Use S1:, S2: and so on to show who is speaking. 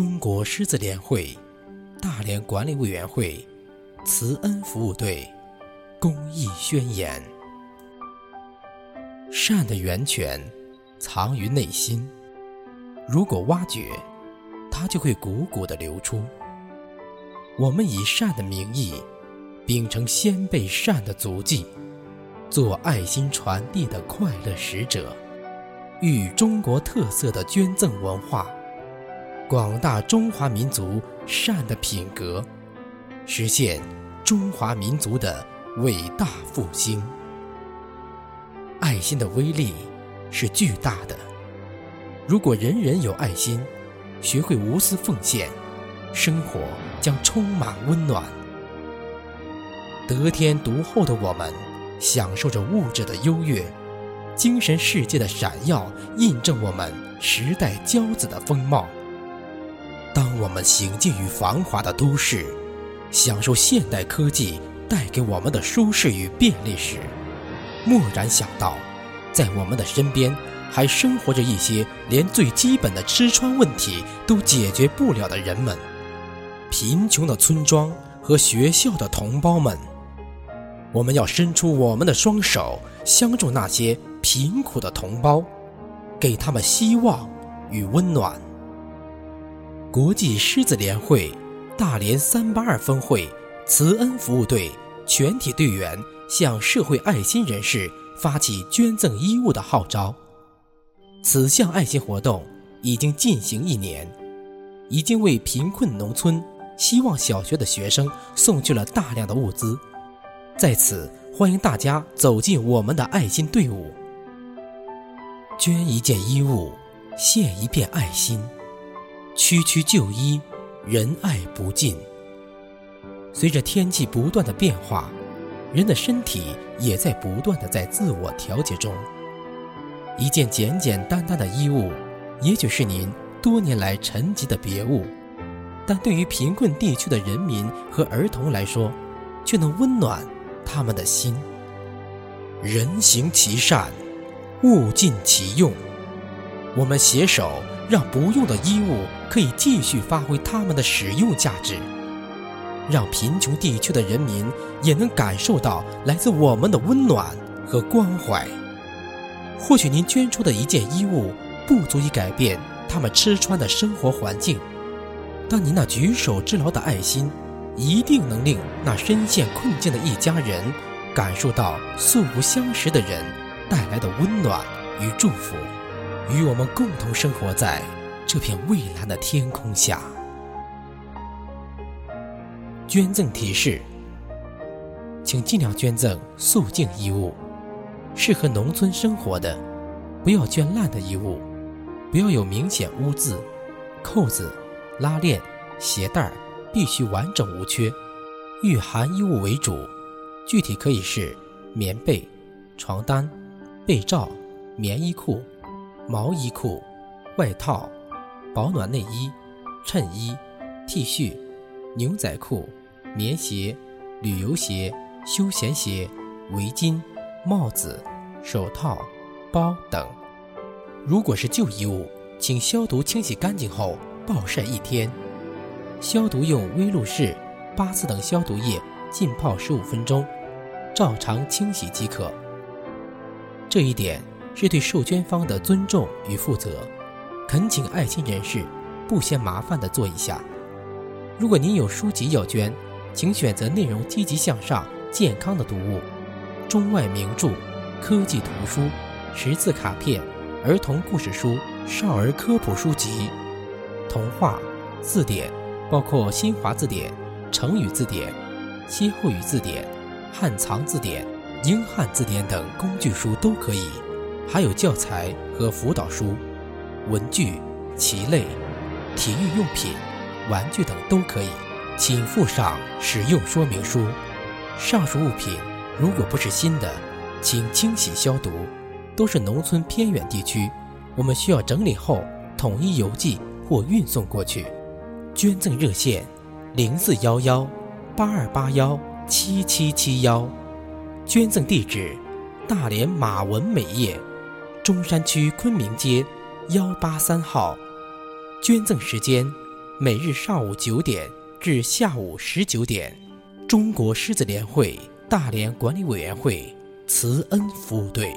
S1: 中国狮子联会大连管理委员会慈恩服务队公益宣言：善的源泉藏于内心，如果挖掘，它就会汩汩地流出。我们以善的名义，秉承先辈善的足迹，做爱心传递的快乐使者，与中国特色的捐赠文化。广大中华民族善的品格，实现中华民族的伟大复兴。爱心的威力是巨大的。如果人人有爱心，学会无私奉献，生活将充满温暖。得天独厚的我们，享受着物质的优越，精神世界的闪耀，印证我们时代骄子的风貌。我们行进于繁华的都市，享受现代科技带给我们的舒适与便利时，蓦然想到，在我们的身边还生活着一些连最基本的吃穿问题都解决不了的人们——贫穷的村庄和学校的同胞们。我们要伸出我们的双手，相助那些贫苦的同胞，给他们希望与温暖。国际狮子联会大连三八二分会慈恩服务队全体队员向社会爱心人士发起捐赠衣物的号召。此项爱心活动已经进行一年，已经为贫困农村希望小学的学生送去了大量的物资。在此，欢迎大家走进我们的爱心队伍，捐一件衣物，献一片爱心。区区旧衣，仁爱不尽。随着天气不断的变化，人的身体也在不断的在自我调节中。一件简简单单的衣物，也许是您多年来沉积的别物，但对于贫困地区的人民和儿童来说，却能温暖他们的心。人行其善，物尽其用。我们携手。让不用的衣物可以继续发挥它们的使用价值，让贫穷地区的人民也能感受到来自我们的温暖和关怀。或许您捐出的一件衣物不足以改变他们吃穿的生活环境，但您那举手之劳的爱心，一定能令那深陷困境的一家人感受到素不相识的人带来的温暖与祝福。与我们共同生活在这片蔚蓝的天空下。捐赠提示：请尽量捐赠素净衣物，适合农村生活的，不要捐烂的衣物，不要有明显污渍，扣子、拉链、鞋带必须完整无缺，御寒衣物为主，具体可以是棉被、床单、被罩、棉衣裤。毛衣裤、外套、保暖内衣、衬衣、T 恤、牛仔裤、棉鞋、旅游鞋、休闲鞋、围巾、帽子、手套、包等。如果是旧衣物，请消毒清洗干净后暴晒一天，消毒用威露士、八四等消毒液浸泡十五分钟，照常清洗即可。这一点。是对受捐方的尊重与负责，恳请爱心人士不嫌麻烦的做一下。如果您有书籍要捐，请选择内容积极向上、健康的读物，中外名著、科技图书、识字卡片、儿童故事书、少儿科普书籍、童话、字典，包括新华字典、成语字典、歇后语字典、汉藏字典、英汉字典等工具书都可以。还有教材和辅导书、文具、棋类、体育用品、玩具等都可以，请附上使用说明书。上述物品如果不是新的，请清洗消毒。都是农村偏远地区，我们需要整理后统一邮寄或运送过去。捐赠热线：零四幺幺八二八幺七七七幺。捐赠地址：大连马文美业。中山区昆明街幺八三号，捐赠时间每日上午九点至下午十九点，中国狮子联会大连管理委员会慈恩服务队。